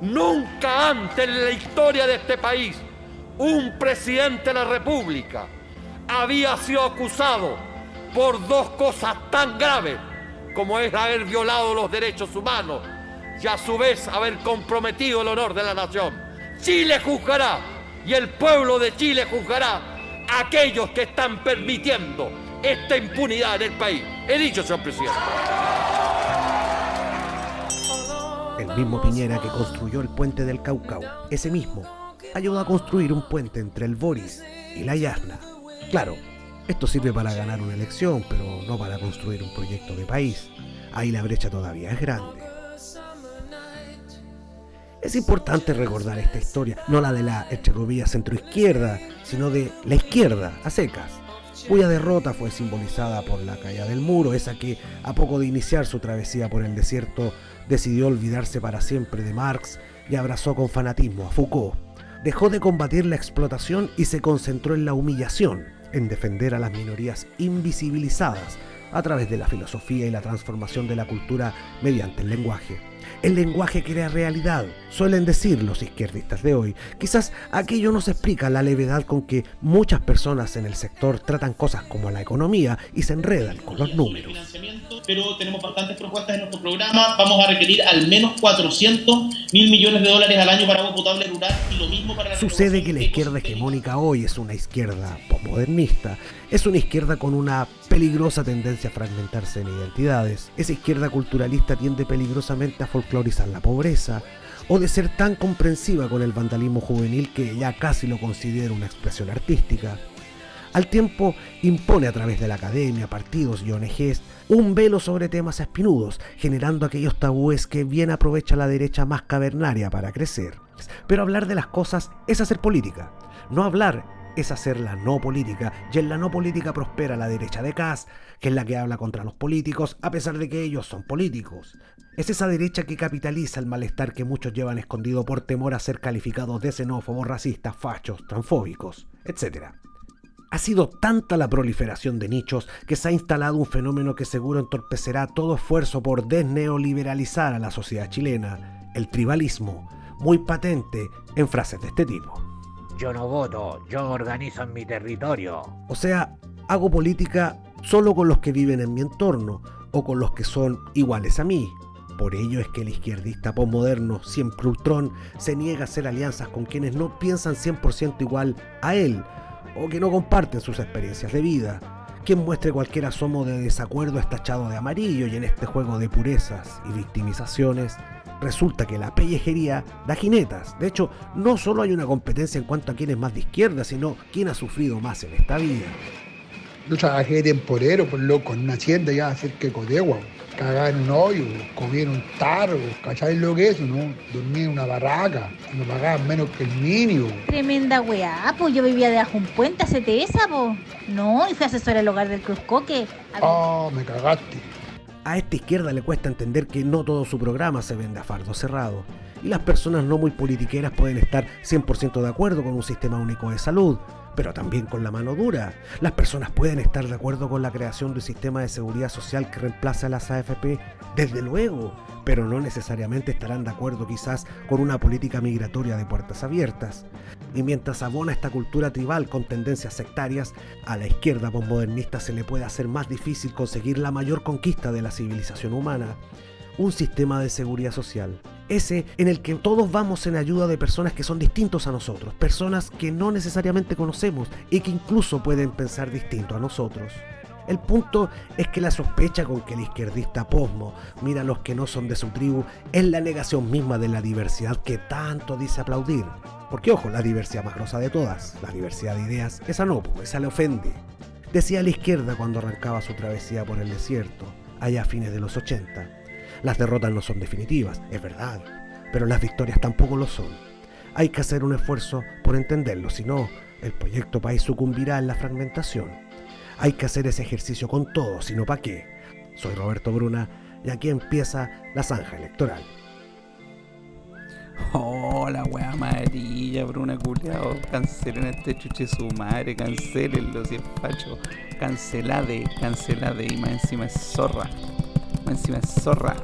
Nunca antes en la historia de este país un presidente de la República había sido acusado por dos cosas tan graves como es haber violado los derechos humanos y a su vez haber comprometido el honor de la nación. Chile juzgará y el pueblo de Chile juzgará a aquellos que están permitiendo esta impunidad en el país. He dicho, señor presidente. El mismo Piñera que construyó el puente del Caucao, ese mismo, ayudó a construir un puente entre el Boris y la Yasna. Claro, esto sirve para ganar una elección, pero no para construir un proyecto de país. Ahí la brecha todavía es grande. Es importante recordar esta historia, no la de la centro centroizquierda, sino de la izquierda, a secas, cuya derrota fue simbolizada por la caída del muro, esa que, a poco de iniciar su travesía por el desierto, decidió olvidarse para siempre de Marx y abrazó con fanatismo a Foucault. Dejó de combatir la explotación y se concentró en la humillación, en defender a las minorías invisibilizadas a través de la filosofía y la transformación de la cultura mediante el lenguaje. El lenguaje crea realidad, suelen decir los izquierdistas de hoy. Quizás aquello nos explica la levedad con que muchas personas en el sector tratan cosas como la economía y se enredan con los números. Pero tenemos bastantes propuestas en nuestro programa. Vamos a requerir al menos 400 mil millones de dólares al año para agua potable rural y lo mismo para la Sucede que la izquierda hegemónica hoy es una izquierda postmodernista. Es una izquierda con una peligrosa tendencia a fragmentarse en identidades. Esa izquierda culturalista tiende peligrosamente a folclorizar la pobreza, o de ser tan comprensiva con el vandalismo juvenil que ya casi lo considera una expresión artística. Al tiempo impone a través de la academia, partidos y ONGs un velo sobre temas espinudos, generando aquellos tabúes que bien aprovecha la derecha más cavernaria para crecer. Pero hablar de las cosas es hacer política. No hablar es hacer la no política, y en la no política prospera la derecha de Kass, que es la que habla contra los políticos, a pesar de que ellos son políticos. Es esa derecha que capitaliza el malestar que muchos llevan escondido por temor a ser calificados de xenófobos, racistas, fachos, transfóbicos, etc. Ha sido tanta la proliferación de nichos que se ha instalado un fenómeno que seguro entorpecerá todo esfuerzo por desneoliberalizar a la sociedad chilena, el tribalismo, muy patente en frases de este tipo. Yo no voto, yo organizo en mi territorio. O sea, hago política solo con los que viven en mi entorno o con los que son iguales a mí. Por ello es que el izquierdista postmoderno, siempre ultrón, se niega a hacer alianzas con quienes no piensan 100% igual a él o que no comparten sus experiencias de vida. Quien muestre cualquier asomo de desacuerdo está echado de amarillo y en este juego de purezas y victimizaciones Resulta que la pellejería da jinetas. De hecho, no solo hay una competencia en cuanto a quién es más de izquierda, sino quién ha sufrido más en esta vida. Yo trabajé de temporero, por loco, en una hacienda ya cerca de Codegua. Cagaba en un hoyo, comía en un tarro, ¿cachai lo que es eso, no? Dormía en una barraca, no pagaban menos que el mínimo. Tremenda weá, pues yo vivía debajo un puente, hacete esa, pues. No, y fui asesora del hogar del Cruz Coque. Ah, me cagaste. A esta izquierda le cuesta entender que no todo su programa se vende a fardo cerrado. Y las personas no muy politiqueras pueden estar 100% de acuerdo con un sistema único de salud, pero también con la mano dura. Las personas pueden estar de acuerdo con la creación de un sistema de seguridad social que reemplace a las AFP, desde luego, pero no necesariamente estarán de acuerdo quizás con una política migratoria de puertas abiertas. Y mientras abona esta cultura tribal con tendencias sectarias, a la izquierda postmodernista se le puede hacer más difícil conseguir la mayor conquista de la civilización humana, un sistema de seguridad social. Ese en el que todos vamos en ayuda de personas que son distintos a nosotros, personas que no necesariamente conocemos y que incluso pueden pensar distinto a nosotros. El punto es que la sospecha con que el izquierdista posmo mira a los que no son de su tribu es la negación misma de la diversidad que tanto dice aplaudir. Porque ojo, la diversidad más grosa de todas, la diversidad de ideas, esa no, esa le ofende. Decía la izquierda cuando arrancaba su travesía por el desierto, allá a fines de los 80. Las derrotas no son definitivas, es verdad, pero las victorias tampoco lo son. Hay que hacer un esfuerzo por entenderlo, si no, el proyecto país sucumbirá en la fragmentación. Hay que hacer ese ejercicio con todo, si no, ¿para qué? Soy Roberto Bruna y aquí empieza la zanja electoral. Oh, wea amarilla, Bruna culiao. Cancelen este chuche su madre, cancelenlo si es facho. Cancelade, cancelade y más encima es zorra. Más encima es zorra.